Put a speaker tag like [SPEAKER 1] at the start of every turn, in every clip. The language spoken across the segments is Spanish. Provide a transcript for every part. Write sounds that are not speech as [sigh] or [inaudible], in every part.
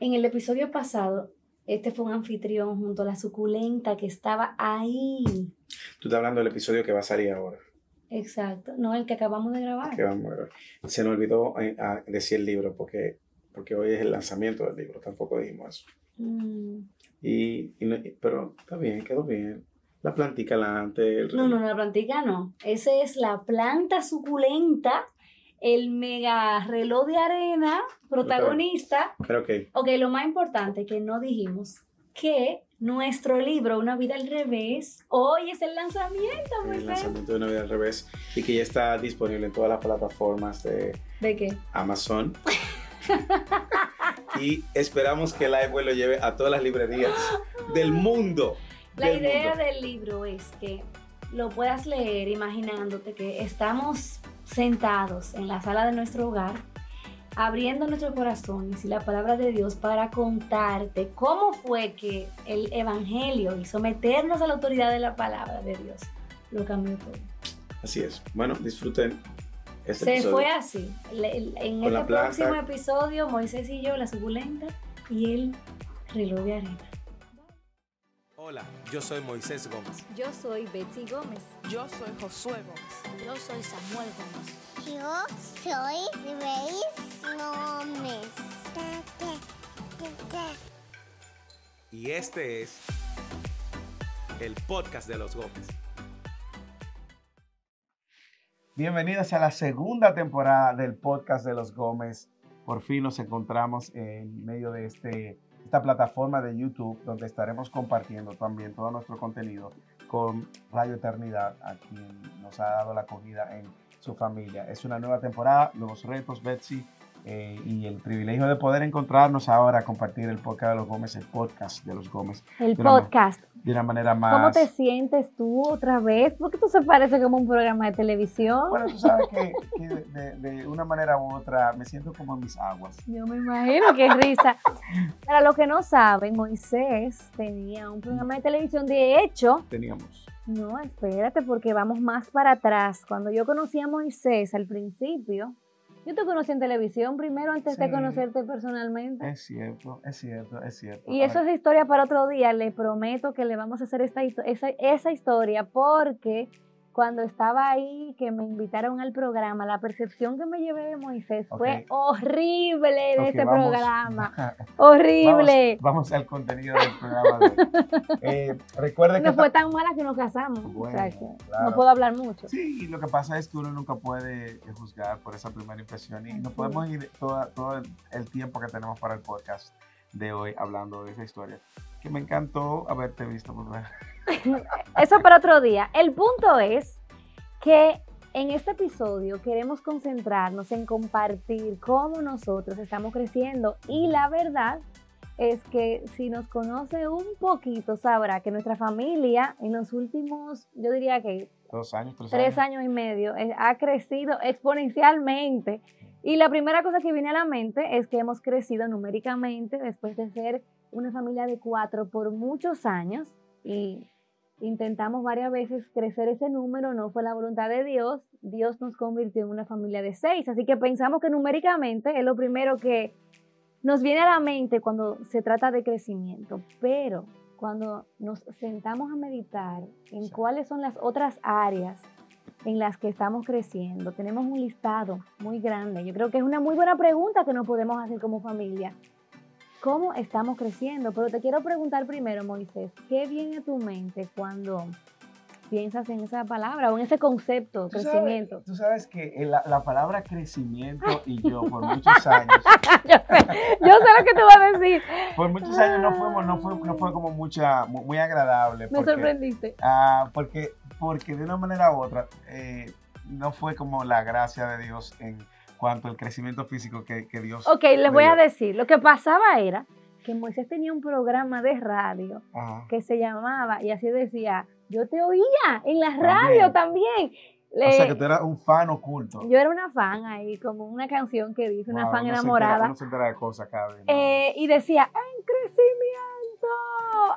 [SPEAKER 1] En el episodio pasado, este fue un anfitrión junto a la suculenta que estaba ahí.
[SPEAKER 2] Tú estás hablando del episodio que va a salir ahora.
[SPEAKER 1] Exacto, no el que acabamos de grabar.
[SPEAKER 2] Que vamos a ver. Se nos olvidó eh, decir el libro porque, porque hoy es el lanzamiento del libro, tampoco dijimos eso.
[SPEAKER 1] Mm,
[SPEAKER 2] Y, y no- pero está bien, quedó bien. La plantica adelante. el-
[SPEAKER 1] No, no, no, la plantica no. Esa es la planta suculenta, el mega reloj de arena protagonista.
[SPEAKER 2] Pero ok,
[SPEAKER 1] Ok, lo más importante que no dijimos, que nuestro libro, Una vida al revés, hoy es el lanzamiento,
[SPEAKER 2] el lanzamiento de una vida al revés y que ya está disponible en todas las plataformas de
[SPEAKER 1] ¿De qué?
[SPEAKER 2] Amazon. [laughs] y esperamos que el iWeb lo lleve a todas las librerías del mundo.
[SPEAKER 1] La
[SPEAKER 2] del
[SPEAKER 1] idea
[SPEAKER 2] mundo.
[SPEAKER 1] del libro es que lo puedas leer imaginándote que estamos sentados en la sala de nuestro hogar, abriendo nuestros corazones y la palabra de Dios para contarte cómo fue que el Evangelio y someternos a la autoridad de la palabra de Dios lo cambió todo.
[SPEAKER 2] Así es. Bueno, disfruten este
[SPEAKER 1] Se
[SPEAKER 2] episodio.
[SPEAKER 1] fue así. En
[SPEAKER 2] Con
[SPEAKER 1] este próximo episodio, Moisés y yo, la suculenta y el reloj de arena.
[SPEAKER 3] Hola, yo soy Moisés Gómez.
[SPEAKER 1] Yo soy Betsy Gómez.
[SPEAKER 4] Yo soy Josué Gómez.
[SPEAKER 5] Yo soy Samuel Gómez. Yo soy Grace Gómez.
[SPEAKER 3] Y este es el podcast de los Gómez.
[SPEAKER 2] Bienvenidos a la segunda temporada del podcast de los Gómez. Por fin nos encontramos en medio de este, esta plataforma de YouTube donde estaremos compartiendo también todo nuestro contenido con Radio Eternidad, a quien nos ha dado la acogida en su familia. Es una nueva temporada, nuevos retos, Betsy, eh, y el privilegio de poder encontrarnos ahora, compartir el podcast de los Gómez, el podcast de los Gómez,
[SPEAKER 1] El
[SPEAKER 2] De una
[SPEAKER 1] podcast.
[SPEAKER 2] de una manera más...
[SPEAKER 1] ¿Cómo te sientes tú otra vez? Porque tú se parece como un programa de televisión.
[SPEAKER 2] Bueno, tú sabes que, que de, de- de una manera u otra me siento como en mis aguas.
[SPEAKER 1] Yo me imagino qué risa. Para los que no saben, Moisés tenía un programa de televisión. De hecho,
[SPEAKER 2] Teníamos.
[SPEAKER 1] no, espérate, porque vamos más para atrás. Cuando yo conocí a Moisés al principio, yo te conocí en televisión primero antes de conocerte personalmente.
[SPEAKER 2] Es cierto, es cierto, es cierto.
[SPEAKER 1] Y eso es historia para otro día. Le prometo que le vamos a hacer esta, esa, esa historia porque cuando estaba ahí, que me invitaron al programa, la percepción que me llevé de Moisés fue horrible de
[SPEAKER 2] Ok,
[SPEAKER 1] este
[SPEAKER 2] vamos-
[SPEAKER 1] programa. [laughs] Horrible.
[SPEAKER 2] Vamos, vamos al contenido del programa. de. [laughs] Eh, que
[SPEAKER 1] No fue tan mala que nos casamos. o sea
[SPEAKER 2] Bueno,
[SPEAKER 1] que
[SPEAKER 2] claro.
[SPEAKER 1] no puedo hablar mucho.
[SPEAKER 2] Sí, lo que pasa es que uno nunca puede eh, juzgar por esa primera impresión y no podemos ir toda- todo el tiempo que tenemos para el podcast de hoy hablando de esa historia. Que me encantó haberte visto. favor. [laughs]
[SPEAKER 1] Eso para otro día. El punto es que en este episodio queremos concentrarnos en compartir cómo nosotros estamos creciendo y la verdad es que si nos conoce un poquito sabrá que nuestra familia en los últimos, yo diría que
[SPEAKER 2] Dos años, tres,
[SPEAKER 1] tres
[SPEAKER 2] años.
[SPEAKER 1] años y medio eh, ha crecido exponencialmente. Y la primera cosa que viene a la mente es que hemos crecido numéricamente después de ser una familia de cuatro por muchos años y intentamos varias veces crecer ese número, no fue la voluntad de Dios, Dios nos convirtió en una familia de seis, así que pensamos que numéricamente es lo primero que nos viene a la mente cuando se trata de crecimiento, pero cuando nos sentamos a meditar en cuáles son las otras áreas en las que estamos creciendo, tenemos un listado muy grande. Yo creo que es una muy buena pregunta que nos podemos hacer como familia. ¿Cómo estamos creciendo? Pero te quiero preguntar primero, Moisés, ¿qué viene a tu mente cuando piensas en esa palabra o en ese concepto,
[SPEAKER 2] Tú sabes-
[SPEAKER 1] crecimiento?
[SPEAKER 2] Tú sabes que eh, la, la palabra crecimiento [laughs] y yo por muchos años, [laughs]
[SPEAKER 1] yo, sé, yo sé lo que te vas a decir.
[SPEAKER 2] por muchos años no fuimos, no fue, no fue como mucha, mu- muy agradable.
[SPEAKER 1] Me sorprendiste.
[SPEAKER 2] Ah, porque, porque de una manera u otra eh, no fue como la gracia de Dios en cuanto al crecimiento físico que, que Dios.
[SPEAKER 1] Ok, les voy a decir, lo que pasaba era que Moisés tenía un programa de radio
[SPEAKER 2] Ajá.
[SPEAKER 1] que se llamaba, y así decía, yo te oía en la radio también.
[SPEAKER 2] O sea que tú eras un fan oculto.
[SPEAKER 1] yo era una fan ahí, como una canción que dice, una fan
[SPEAKER 2] uno se
[SPEAKER 1] enamorada.
[SPEAKER 2] entera- uno se entera de cosas cada vez. ¿no?
[SPEAKER 1] Eh, y decía, en crecimiento.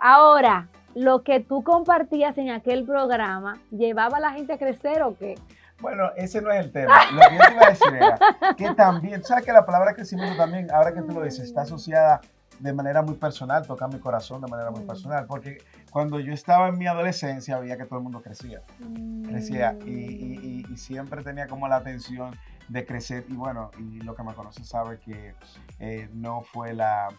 [SPEAKER 1] Ahora, lo que tú compartías en aquel programa, ¿llevaba a la gente a crecer o qué?
[SPEAKER 2] Bueno, ese no es el tema. Lo que yo te iba a decir era que también, ¿sabes que la palabra crecimiento también, ahora que tú lo dices, está asociada de manera muy personal, toca mi corazón de manera muy
[SPEAKER 1] Mm.
[SPEAKER 2] personal, porque cuando yo estaba en mi adolescencia veía que todo el mundo crecía, crecía y,
[SPEAKER 1] Mm.
[SPEAKER 2] y- y- y siempre tenía como la atención de crecer y bueno, y lo que me conoce sabe que eh, no fue la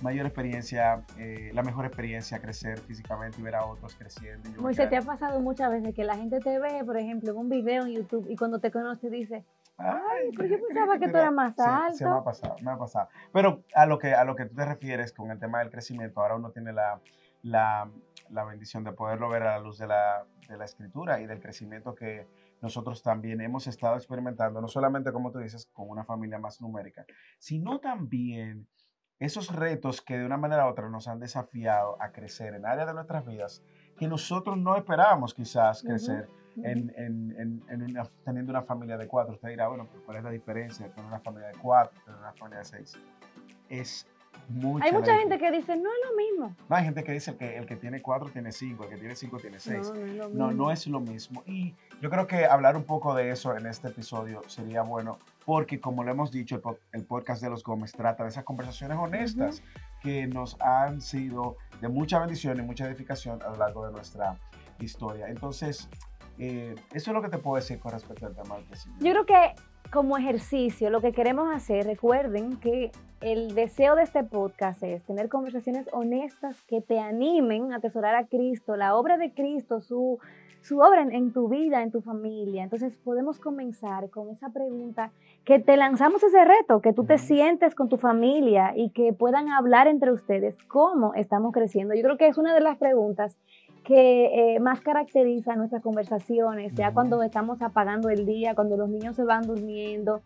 [SPEAKER 2] mayor experiencia, eh, la mejor experiencia crecer físicamente y ver a otros creciendo. y yo
[SPEAKER 1] Moisés, te ha pasado muchas veces que la gente te ve, por ejemplo, en un video en YouTube y cuando te conoce dice,
[SPEAKER 2] Ay,
[SPEAKER 1] pero yo pensaba que tú eras más
[SPEAKER 2] Sí,
[SPEAKER 1] alto.
[SPEAKER 2] me ha pasado, me ha pasado. Pero a lo que, a lo que tú te refieres con el tema del crecimiento, ahora uno tiene la, la, la bendición de poderlo ver a la luz de la, de la escritura y del crecimiento que nosotros también hemos estado experimentando, no solamente, como tú dices, con una familia más numérica, sino también esos retos que de una manera u otra nos han desafiado a crecer en áreas de nuestras vidas que nosotros no esperábamos quizás crecer en- en- en una- teniendo una familia de cuatro. Usted dirá, bueno, ¿cuál es la diferencia tener una familia de cuatro, tener una familia de seis? Es mucha
[SPEAKER 1] Hay mucha gente que dice, no es lo mismo.
[SPEAKER 2] No, hay gente que dice que el que tiene cuatro tiene cinco, el que tiene cinco tiene seis.
[SPEAKER 1] No, no es lo
[SPEAKER 2] No,
[SPEAKER 1] mismo.
[SPEAKER 2] no es lo mismo. Y yo creo que hablar un poco de eso en este episodio sería bueno, porque como lo hemos dicho, el, el podcast de los Gómez trata de esas conversaciones honestas que nos han sido de mucha bendición y mucha edificación a lo largo de nuestra historia. Entonces, eh, eso es lo que te puedo decir con respecto al tema del crecimiento.
[SPEAKER 1] Yo creo que como ejercicio, lo que queremos hacer, recuerden que el deseo de este podcast es tener conversaciones honestas que te animen a atesorar a Cristo, la obra de Cristo, su, su obra en, en tu vida, en tu familia. Entonces podemos comenzar con esa pregunta, que te lanzamos ese reto, que tú te sientes con tu familia y que puedan hablar entre ustedes cómo estamos creciendo. Yo creo que es una de las preguntas que eh, más caracteriza nuestras conversaciones, ya cuando estamos apagando el día, cuando los niños se van durmiendo.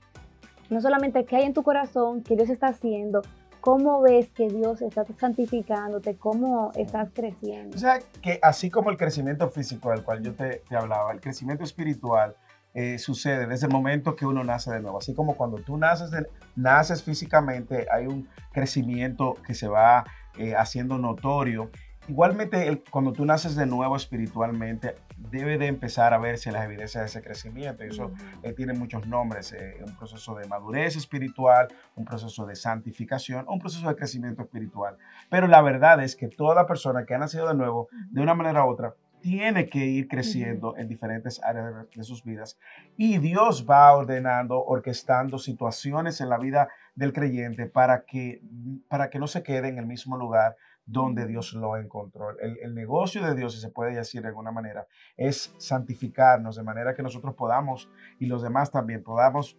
[SPEAKER 1] No solamente qué hay en tu corazón, qué Dios está haciendo, cómo ves que Dios está santificándote, cómo estás creciendo.
[SPEAKER 2] O sea, que así como el crecimiento físico del cual yo te, te hablaba, el crecimiento espiritual eh, sucede desde el momento que uno nace de nuevo. Así como cuando tú naces, de- naces físicamente, hay un crecimiento que se va eh, haciendo notorio. Igualmente, el- cuando tú naces de nuevo espiritualmente, debe de empezar a verse las evidencias de ese crecimiento. Y eso eh, tiene muchos nombres, eh, un proceso de madurez espiritual, un proceso de santificación, un proceso de crecimiento espiritual. Pero la verdad es que toda persona que ha nacido de nuevo, de una manera u otra, tiene que ir creciendo en diferentes áreas de, de sus vidas. Y Dios va ordenando, orquestando situaciones en la vida del creyente para que, para que no se quede en el mismo lugar donde Dios lo encontró. El, negocio de Dios, si se puede decir de alguna manera, es santificarnos de manera que nosotros podamos y los demás también podamos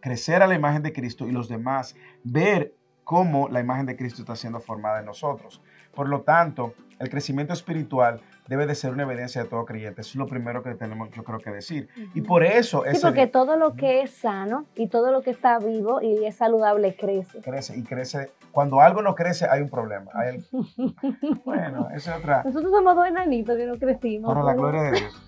[SPEAKER 2] crecer a la imagen de Cristo y los demás ver cómo la imagen de Cristo está siendo formada en nosotros. Por lo tanto, el crecimiento espiritual debe de ser una evidencia de todo creyente. Eso es lo primero que tenemos, yo creo que decir. Y por eso
[SPEAKER 1] Sí,
[SPEAKER 2] ese
[SPEAKER 1] porque
[SPEAKER 2] día
[SPEAKER 1] todo lo que es sano y todo lo que está vivo y es saludable crece.
[SPEAKER 2] crece y crece. Cuando algo no crece, hay un problema. Hay el- [laughs] bueno, esa es otra.
[SPEAKER 1] Nosotros somos dos enanitos que no crecimos.
[SPEAKER 2] Para la gloria de Dios.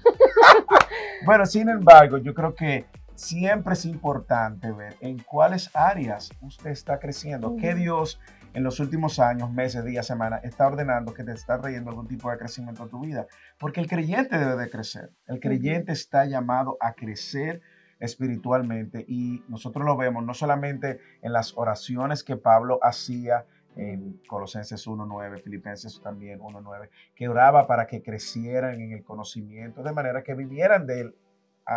[SPEAKER 2] [laughs] bueno, sin embargo, yo creo que siempre es importante ver en cuáles áreas usted está creciendo, qué
[SPEAKER 1] Ujú.
[SPEAKER 2] Dios en los últimos años, meses, días, semanas está ordenando que te está trayendo algún tipo de crecimiento a tu vida. Porque el creyente debe de crecer. El creyente está llamado a crecer espiritualmente y nosotros lo vemos no solamente en las oraciones que Pablo hacía en Colosenses 1.9, Filipenses también 1.9, que oraba para que crecieran en el conocimiento, de manera que vivieran de él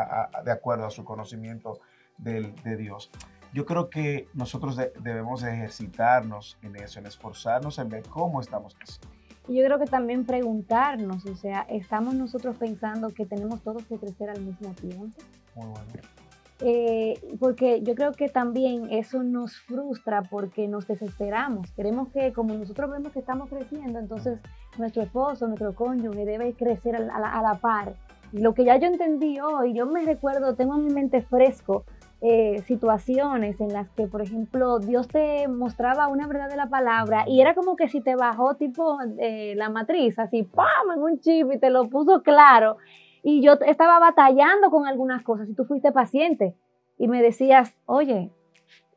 [SPEAKER 2] a- a- de acuerdo a su conocimiento del- de Dios. Yo creo que nosotros de- debemos de ejercitarnos en eso, en esforzarnos en ver cómo estamos creciendo.
[SPEAKER 1] Y yo creo que también preguntarnos, o sea, ¿estamos nosotros pensando que tenemos todos que crecer al mismo tiempo?
[SPEAKER 2] Muy bueno.
[SPEAKER 1] Eh, porque yo creo que también eso nos frustra porque nos desesperamos. Queremos que como nosotros vemos que estamos creciendo, entonces nuestro esposo, nuestro cónyuge debe crecer la- a la par. Lo que ya yo entendí hoy, yo me recuerdo, tengo en mi mente fresco eh, situaciones en las que, por ejemplo, Dios te mostraba una verdad de la palabra y era como que si te bajó tipo eh, la matriz, así, ¡pam!, en un chip y te lo puso claro. Y yo estaba batallando con algunas cosas y tú fuiste paciente y me decías, oye,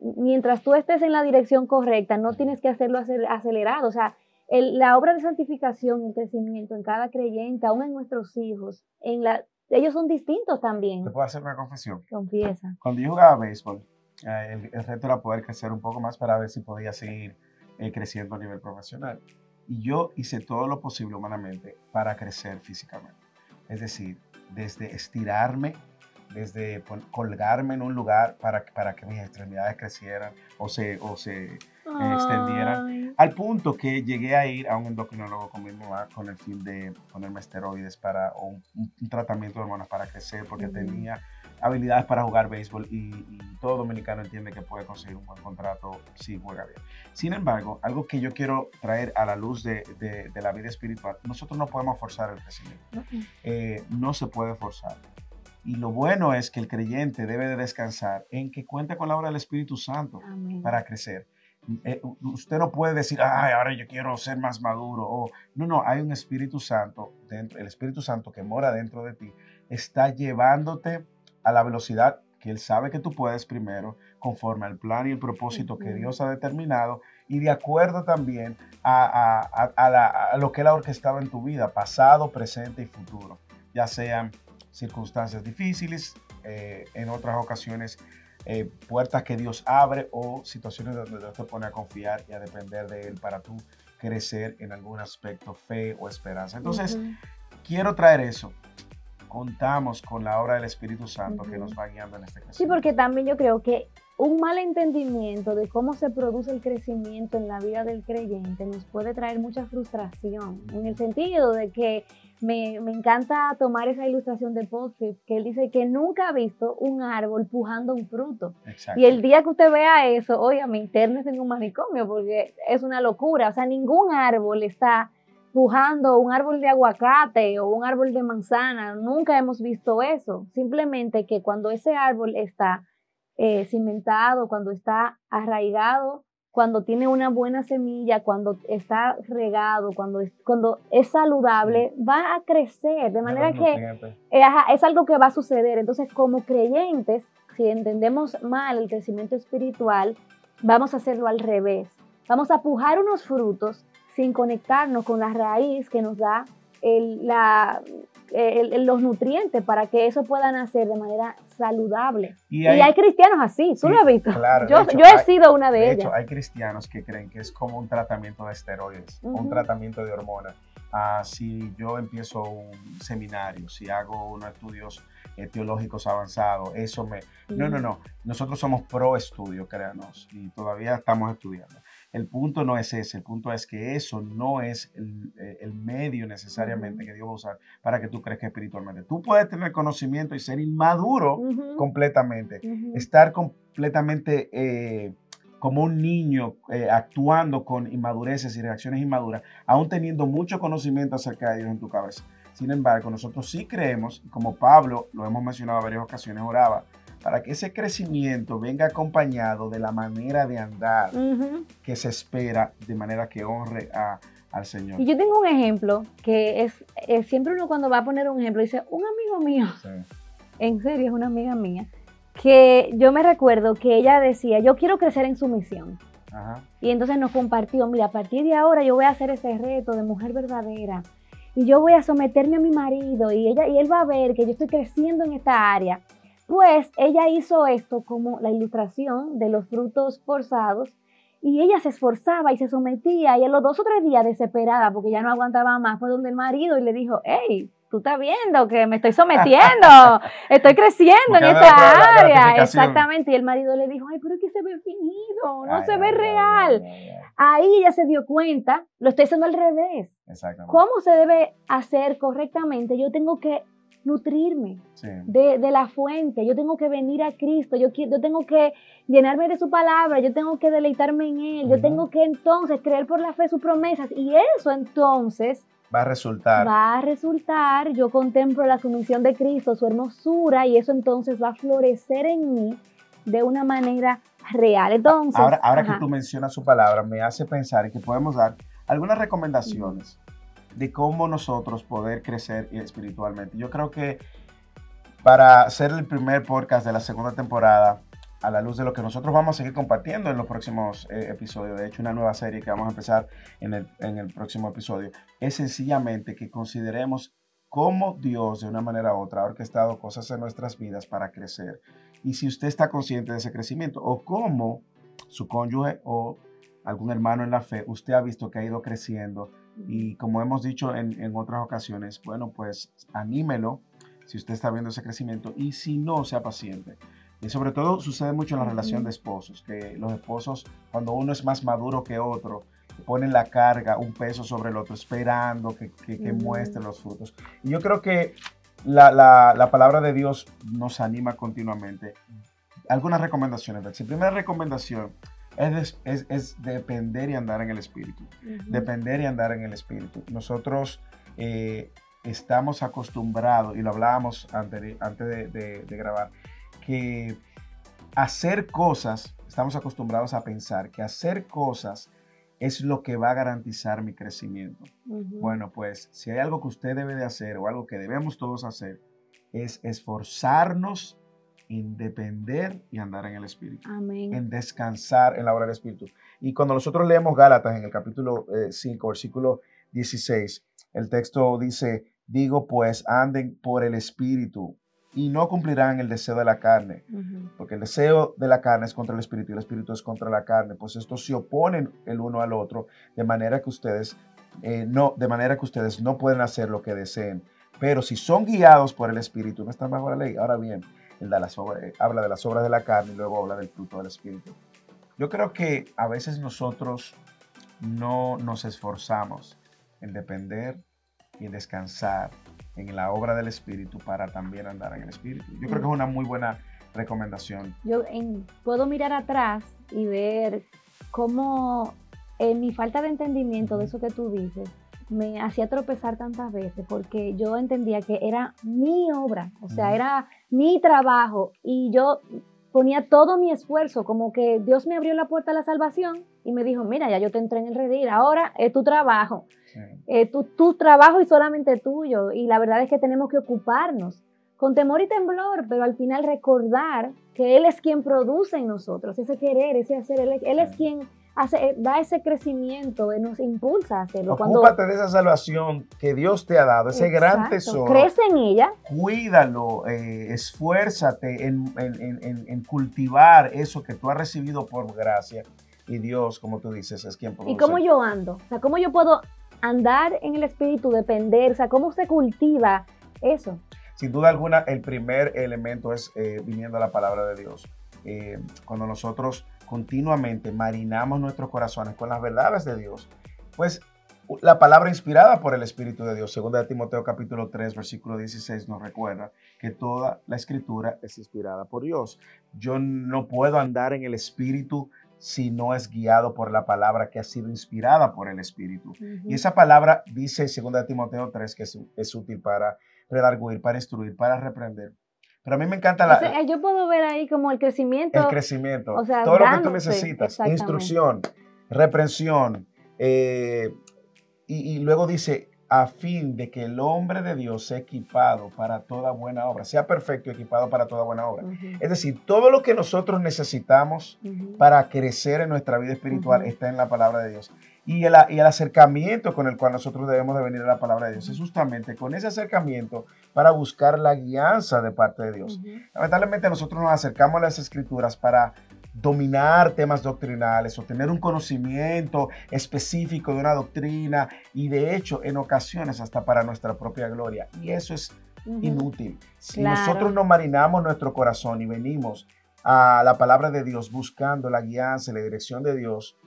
[SPEAKER 1] mientras tú estés en la dirección correcta, no tienes que hacerlo acel- acelerado. O sea, el- la obra de santificación y el crecimiento en cada creyente, aún en nuestros hijos, en la, ellos son distintos también.
[SPEAKER 2] Te puedo hacer una confesión.
[SPEAKER 1] Confiesa.
[SPEAKER 2] Cuando yo jugaba béisbol, eh, el, el reto era poder crecer un poco más para ver si podía seguir eh, creciendo a nivel profesional. Y yo hice todo lo posible humanamente para crecer físicamente. Es decir, desde estirarme, desde colgarme en un lugar para, para que mis extremidades crecieran o se, o se extendieran. Al punto que llegué a ir a un endocrinólogo con mi mamá con el fin de ponerme esteroides para, o un, tratamiento de hormonas para crecer, porque tenía habilidades para jugar béisbol y, y todo dominicano entiende que puede conseguir un buen contrato si juega bien. Sin embargo, algo que yo quiero traer a la luz de, de- de la vida espiritual, nosotros no podemos forzar el crecimiento, Eh, no se puede forzar. Y lo bueno es que el creyente debe de descansar en que cuenta con la obra del Espíritu Santo
[SPEAKER 1] Amén.
[SPEAKER 2] para crecer. Eh, usted no puede decir, ay, ahora yo quiero ser más maduro. o no, no, hay un Espíritu Santo, dentro, el Espíritu Santo que mora dentro de ti, está llevándote a la velocidad que Él sabe que tú puedes primero, conforme al plan y el propósito que. Dios ha determinado y de acuerdo también a, a- a- a la- a lo que Él ha orquestado en tu vida, pasado, presente y futuro, ya sean circunstancias difíciles, eh, en otras ocasiones eh, puertas que Dios abre o situaciones donde Dios te pone a confiar y a depender de Él para tú crecer en algún aspecto, fe o esperanza. Entonces, quiero traer eso. Contamos con la obra del Espíritu Santo que nos va guiando en este crecimiento.
[SPEAKER 1] Sí, porque también yo creo que un mal entendimiento de cómo se produce el crecimiento en la vida del creyente nos puede traer mucha frustración, en el sentido de que me, me encanta tomar esa ilustración de Tripp, que él dice que nunca ha visto un árbol pujando un fruto.
[SPEAKER 2] Exacto.
[SPEAKER 1] Y el día que usted vea eso, oiga, me internes en un manicomio, porque es una locura. O sea, ningún árbol está pujando un árbol de aguacate o un árbol de manzana. Nunca hemos visto eso. Simplemente que cuando ese árbol está eh, cimentado, cuando está arraigado, cuando tiene una buena semilla, cuando está regado, cuando es, cuando es saludable, va a crecer. De manera que eh, ajá, es algo que va a suceder. Entonces, como creyentes, si entendemos mal el crecimiento espiritual, vamos a hacerlo al revés. Vamos a pujar unos frutos sin conectarnos con la raíz que nos da el- la- el- los nutrientes para que eso pueda nacer de manera saludable.
[SPEAKER 2] Y
[SPEAKER 1] Y
[SPEAKER 2] hay-
[SPEAKER 1] cristianos así, tú
[SPEAKER 2] Sí,
[SPEAKER 1] lo has visto.
[SPEAKER 2] claro,
[SPEAKER 1] yo,
[SPEAKER 2] hecho,
[SPEAKER 1] yo he
[SPEAKER 2] hay-
[SPEAKER 1] sido una de,
[SPEAKER 2] De
[SPEAKER 1] ellas.
[SPEAKER 2] hecho, hay cristianos que creen que es como un tratamiento de esteroides, un tratamiento de hormonas. Ah, si yo empiezo un seminario, si hago unos estudios eh, teológicos avanzados, eso me... No, no, no. Nosotros somos pro estudio, créanos, y todavía estamos estudiando. El punto no es ese, el punto es que eso no es el, eh, el medio necesariamente que Dios va a usar para que tú crezcas espiritualmente. Tú puedes tener conocimiento y ser inmaduro completamente estar completamente eh, como un niño eh, actuando con inmadureces y reacciones inmaduras, aún teniendo mucho conocimiento acerca de Dios en tu cabeza. Sin embargo, nosotros sí creemos, como Pablo lo hemos mencionado en varias ocasiones, oraba, para que ese crecimiento venga acompañado de la manera de andar que se espera, de manera que honre a- al Señor.
[SPEAKER 1] Y yo tengo un ejemplo que es, es siempre uno cuando va a poner un ejemplo dice, un amigo mío
[SPEAKER 2] Sí.
[SPEAKER 1] en serio, es una amiga mía, que yo me recuerdo que ella decía, yo quiero crecer en su misión.
[SPEAKER 2] Ajá.
[SPEAKER 1] Y entonces nos compartió, mira, a partir de ahora yo voy a hacer ese reto de mujer verdadera. Y yo voy a someterme a mi marido y, ella, y él va a ver que yo estoy creciendo en esta área. Pues ella hizo esto como la ilustración de los frutos forzados y ella se esforzaba y se sometía y a los dos o tres días desesperada porque ya no aguantaba más fue donde el marido y le dijo, hey, tú estás viendo que me estoy sometiendo, [laughs] estoy creciendo en esta
[SPEAKER 2] la-
[SPEAKER 1] área. Exactamente. Y el marido le dijo, ay, pero es que se ve fingido, no
[SPEAKER 2] Ay,
[SPEAKER 1] se
[SPEAKER 2] ay,
[SPEAKER 1] ve
[SPEAKER 2] ay,
[SPEAKER 1] real. Ahí ella se dio cuenta, lo estoy haciendo al revés.
[SPEAKER 2] Exactamente.
[SPEAKER 1] ¿Cómo se debe hacer correctamente? Yo tengo que nutrirme
[SPEAKER 2] Sí.
[SPEAKER 1] de, de la fuente, yo tengo que venir a Cristo, yo, yo tengo que llenarme de su palabra, yo tengo que deleitarme en Él, yo tengo que entonces creer por la fe sus promesas. Y eso entonces
[SPEAKER 2] Va a resultar.
[SPEAKER 1] va a resultar, yo contemplo la sumisión de Cristo, su hermosura y eso entonces va a florecer en mí de una manera real. Entonces,
[SPEAKER 2] Ahora, ahora que tú mencionas su palabra, me hace pensar en que podemos dar algunas recomendaciones de cómo nosotros poder crecer espiritualmente. Yo creo que para hacer el primer podcast de la segunda temporada, a la luz de lo que nosotros vamos a seguir compartiendo en los próximos eh, episodios, de hecho una nueva serie que vamos a empezar en el, en el próximo episodio, es sencillamente que consideremos cómo Dios de una manera u otra ha orquestado cosas en nuestras vidas para crecer. Y si usted está consciente de ese crecimiento o cómo su cónyuge o algún hermano en la fe, usted ha visto que ha ido creciendo y como hemos dicho en, en otras ocasiones, bueno, pues anímelo si usted está viendo ese crecimiento y si no, sea paciente. Y sobre todo sucede mucho en la relación de esposos, que los esposos, cuando uno es más maduro que otro, ponen la carga, un peso sobre el otro, esperando que, que, que muestre los frutos. Y yo creo que la, la, la, palabra de Dios nos anima continuamente. Algunas recomendaciones, Betsy. Primera recomendación es, es, es, depender y andar en el Espíritu. Uh -huh. Depender y andar en el Espíritu. Nosotros eh, estamos acostumbrados, y lo hablábamos antes, antes de, de, de grabar, que hacer cosas, estamos acostumbrados a pensar que hacer cosas es lo que va a garantizar mi crecimiento. Uh -huh. Bueno, pues si hay algo que usted debe de hacer o algo que debemos todos hacer, es esforzarnos en depender y andar en el Espíritu.
[SPEAKER 1] Amén.
[SPEAKER 2] En descansar en la obra del Espíritu. Y cuando nosotros leemos Gálatas en el capítulo eh, 5, versículo 16, el texto dice, digo pues, anden por el Espíritu y no cumplirán el deseo de la carne, uh -huh. porque el deseo de la carne es contra el espíritu y el espíritu es contra la carne, pues estos se oponen el uno al otro, de manera que ustedes eh, no, de manera que ustedes no pueden hacer lo que deseen. Pero si son guiados por el espíritu, no están bajo la ley. Ahora bien, él da las obras, eh, habla de las obras de la carne y luego habla del fruto del espíritu. Yo creo que a veces nosotros no nos esforzamos en depender y en descansar en la obra del Espíritu para también andar en el Espíritu. Yo creo que es una muy buena recomendación.
[SPEAKER 1] Yo en, puedo mirar atrás y ver cómo en mi falta de entendimiento de eso que tú dices me hacía tropezar tantas veces porque yo entendía que era mi obra, o sea, era mi trabajo y yo ponía todo mi esfuerzo, como que Dios me abrió la puerta a la salvación y me dijo, mira, ya yo te entré en el redil, ahora es tu trabajo, sí. eh, tu, tu trabajo y solamente tuyo. Y la verdad es que tenemos que ocuparnos con temor y temblor, pero al final recordar que Él es quien produce en nosotros ese querer, ese hacer, Él, él es quien hace, da ese crecimiento, nos impulsa a hacerlo.
[SPEAKER 2] Ocúpate Cuando, de esa salvación que Dios te ha dado, ese exacto, gran tesoro.
[SPEAKER 1] Crece en ella.
[SPEAKER 2] Cuídalo, eh, esfuérzate en, en, en, en, cultivar eso que tú has recibido por gracia. Y Dios, como tú dices, es quien produce.
[SPEAKER 1] ¿Y cómo yo ando? O sea, ¿cómo yo puedo andar en el Espíritu, depender? O sea, ¿cómo se cultiva eso?
[SPEAKER 2] Sin duda alguna, el primer elemento es eh, viniendo a la palabra de Dios. Eh, cuando nosotros continuamente marinamos nuestros corazones con las verdades de Dios, pues la palabra inspirada por el Espíritu de Dios, segunda de Timoteo capítulo 3, versículo 16, nos recuerda que toda la escritura es inspirada por Dios. Yo no puedo andar en el Espíritu si no es guiado por la palabra que ha sido inspirada por el Espíritu. Uh -huh. Y esa palabra dice, segunda de Timoteo 3, que es, es útil para redarguir, para instruir, para reprender, pero a mí me encanta la...
[SPEAKER 1] O sea, yo puedo ver ahí como el crecimiento.
[SPEAKER 2] El crecimiento. O sea, todo lo que tú necesitas. Instrucción, reprensión. Eh, y, y, luego dice, a fin de que el hombre de Dios sea equipado para toda buena obra, sea perfecto, equipado para toda buena obra. Uh -huh. Es decir, todo lo que nosotros necesitamos uh -huh. para crecer en nuestra vida espiritual uh -huh. está en la palabra de Dios. Y el, y el, acercamiento con el cual nosotros debemos de venir a la palabra de Dios es justamente con ese acercamiento para buscar la guianza de parte de Dios. Lamentablemente nosotros nos acercamos a las escrituras para dominar temas doctrinales o tener un conocimiento específico de una doctrina y de hecho en ocasiones hasta para nuestra propia gloria. Y eso es uh -huh. inútil. Si claro. nosotros no marinamos nuestro corazón y venimos a la palabra de Dios buscando la guianza y la dirección de Dios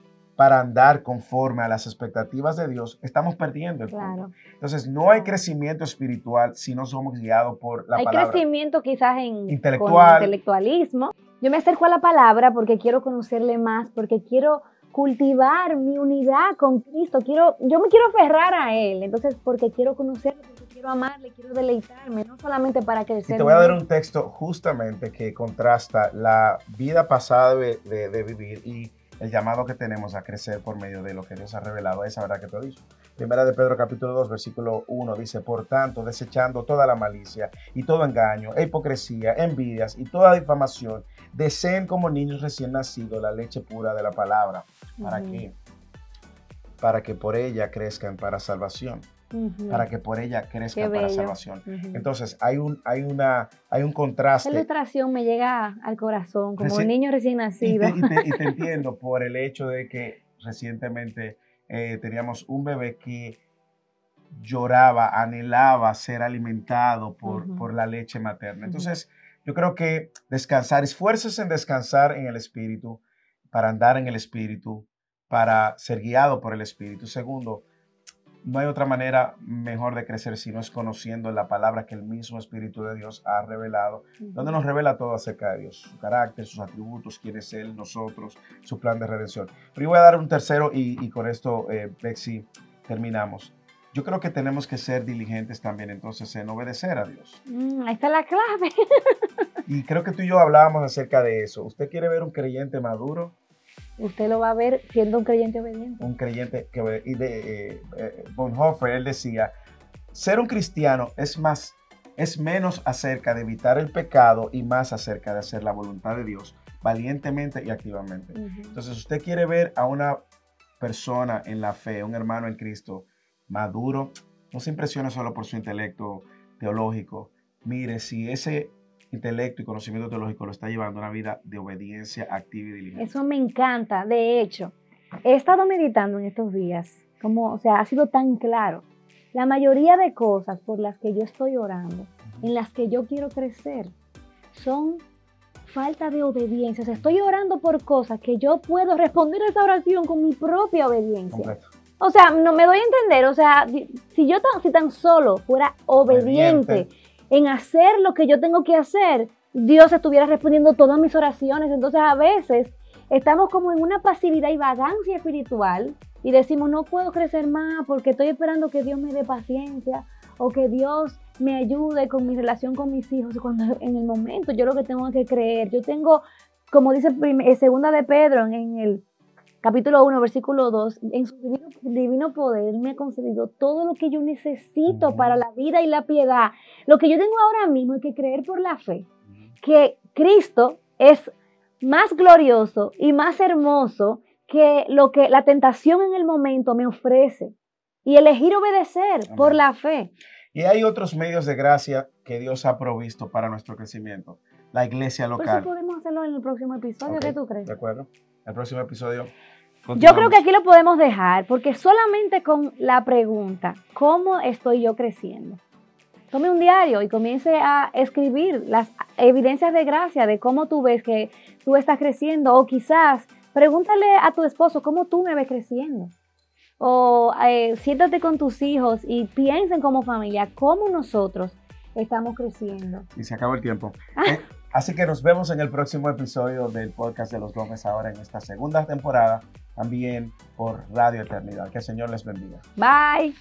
[SPEAKER 2] para andar conforme a las expectativas de Dios, estamos perdiendo el claro. Entonces, no hay crecimiento espiritual si no somos guiados por la
[SPEAKER 1] hay
[SPEAKER 2] palabra.
[SPEAKER 1] Hay crecimiento quizás en Intelectual. intelectualismo. Yo me acerco a la palabra porque quiero conocerle más, porque quiero cultivar mi unidad con Cristo. Quiero, yo me quiero aferrar a Él. Entonces, porque quiero conocerle, porque quiero amarle, quiero deleitarme, no solamente para crecer.
[SPEAKER 2] Y te voy a dar un texto justamente que contrasta la vida pasada de, de, de vivir y el llamado que tenemos a crecer por medio de lo que Dios ha revelado, esa verdad que te dicho. Primera de Pedro capítulo 2, versículo 1 dice, por tanto, desechando toda la malicia y todo engaño, e hipocresía, envidias y toda difamación, deseen como niños recién nacidos la leche pura de la palabra. ¿Para uh -huh. qué? Para que por ella crezcan para salvación, Para que por ella crezca
[SPEAKER 1] Qué
[SPEAKER 2] para
[SPEAKER 1] bello.
[SPEAKER 2] salvación. Entonces, hay un, hay una, hay un
[SPEAKER 1] Esa
[SPEAKER 2] contraste.
[SPEAKER 1] ilustración me llega al corazón, como un niño recién
[SPEAKER 2] Y
[SPEAKER 1] nacido.
[SPEAKER 2] te, y te- y te [laughs] entiendo por el hecho de que recientemente eh, teníamos un bebé que lloraba, anhelaba ser alimentado por, por la leche materna. Entonces, yo creo que descansar, esfuerces en descansar en el Espíritu, para andar en el Espíritu, para ser guiado por el Espíritu. Segundo, no hay otra manera mejor de crecer si no es conociendo la palabra que el mismo Espíritu de Dios ha revelado donde nos revela todo acerca de Dios, su carácter, sus atributos, quién es Él, nosotros, su plan de redención. Pero yo voy a dar un tercero y, y con esto, eh, Bexy, terminamos. Yo creo que tenemos que ser diligentes también entonces en obedecer a Dios.
[SPEAKER 1] Mm, ahí está la clave.
[SPEAKER 2] Y creo que tú y yo hablábamos acerca de eso. ¿Usted quiere ver un creyente maduro?
[SPEAKER 1] Usted lo va a ver siendo un creyente obediente.
[SPEAKER 2] Un creyente que... Y de, eh, eh, Bonhoeffer, él decía, ser un cristiano es más, es menos acerca de evitar el pecado y más acerca de hacer la voluntad de Dios valientemente y activamente.
[SPEAKER 1] Ujú.
[SPEAKER 2] Entonces, usted quiere ver a una persona en la fe, un hermano en Cristo maduro, no se impresione solo por su intelecto teológico. Mire, si ese intelecto y conocimiento teológico lo está llevando a una vida de obediencia activa y diligente.
[SPEAKER 1] Eso me encanta. De hecho, he estado meditando en estos días, como, o sea, ha sido tan claro. La mayoría de cosas por las que yo estoy orando, en las que yo quiero crecer, son falta de obediencia. O sea, estoy orando por cosas que yo puedo responder a esa oración con mi propia obediencia.
[SPEAKER 2] Completo.
[SPEAKER 1] O sea, no me doy a entender, o sea, si yo tan, si tan solo fuera obediente,
[SPEAKER 2] Obediente.
[SPEAKER 1] En hacer lo que yo tengo que hacer, Dios estuviera respondiendo todas mis oraciones. Entonces a veces estamos como en una pasividad y vagancia espiritual y decimos, no puedo crecer más porque estoy esperando que Dios me dé paciencia o que Dios me ayude con mi relación con mis hijos. Cuando [laughs] en el momento yo lo que tengo que creer, yo tengo, como dice eh, segunda de Pedro en el capítulo 1, versículo 2, en su divino, divino poder me ha concedido todo lo que yo necesito para la vida y la piedad. Lo que yo tengo ahora mismo es que creer por la fe que Cristo es más glorioso y más hermoso que lo que la tentación en el momento me ofrece y elegir obedecer
[SPEAKER 2] Amén.
[SPEAKER 1] por la fe.
[SPEAKER 2] Y hay otros medios de gracia que Dios ha provisto para nuestro crecimiento. La iglesia
[SPEAKER 1] Por eso
[SPEAKER 2] local.
[SPEAKER 1] podemos hacerlo en el próximo episodio.
[SPEAKER 2] Ok,
[SPEAKER 1] ¿Qué tú crees?
[SPEAKER 2] ¿De acuerdo? El próximo episodio.
[SPEAKER 1] Yo creo que aquí lo podemos dejar porque solamente con la pregunta, ¿cómo estoy yo creciendo? Tome un diario y comience a escribir las evidencias de gracia de cómo tú ves que tú estás creciendo o quizás pregúntale a tu esposo cómo tú me ves creciendo. O eh, siéntate con tus hijos y piensen como familia cómo nosotros estamos creciendo.
[SPEAKER 2] Y se acabó el tiempo.
[SPEAKER 1] Ah.
[SPEAKER 2] Eh, así que nos vemos en el próximo episodio del podcast de los Gómez ahora en esta segunda temporada, también por Radio Eternidad. Que el Señor les bendiga.
[SPEAKER 1] Bye.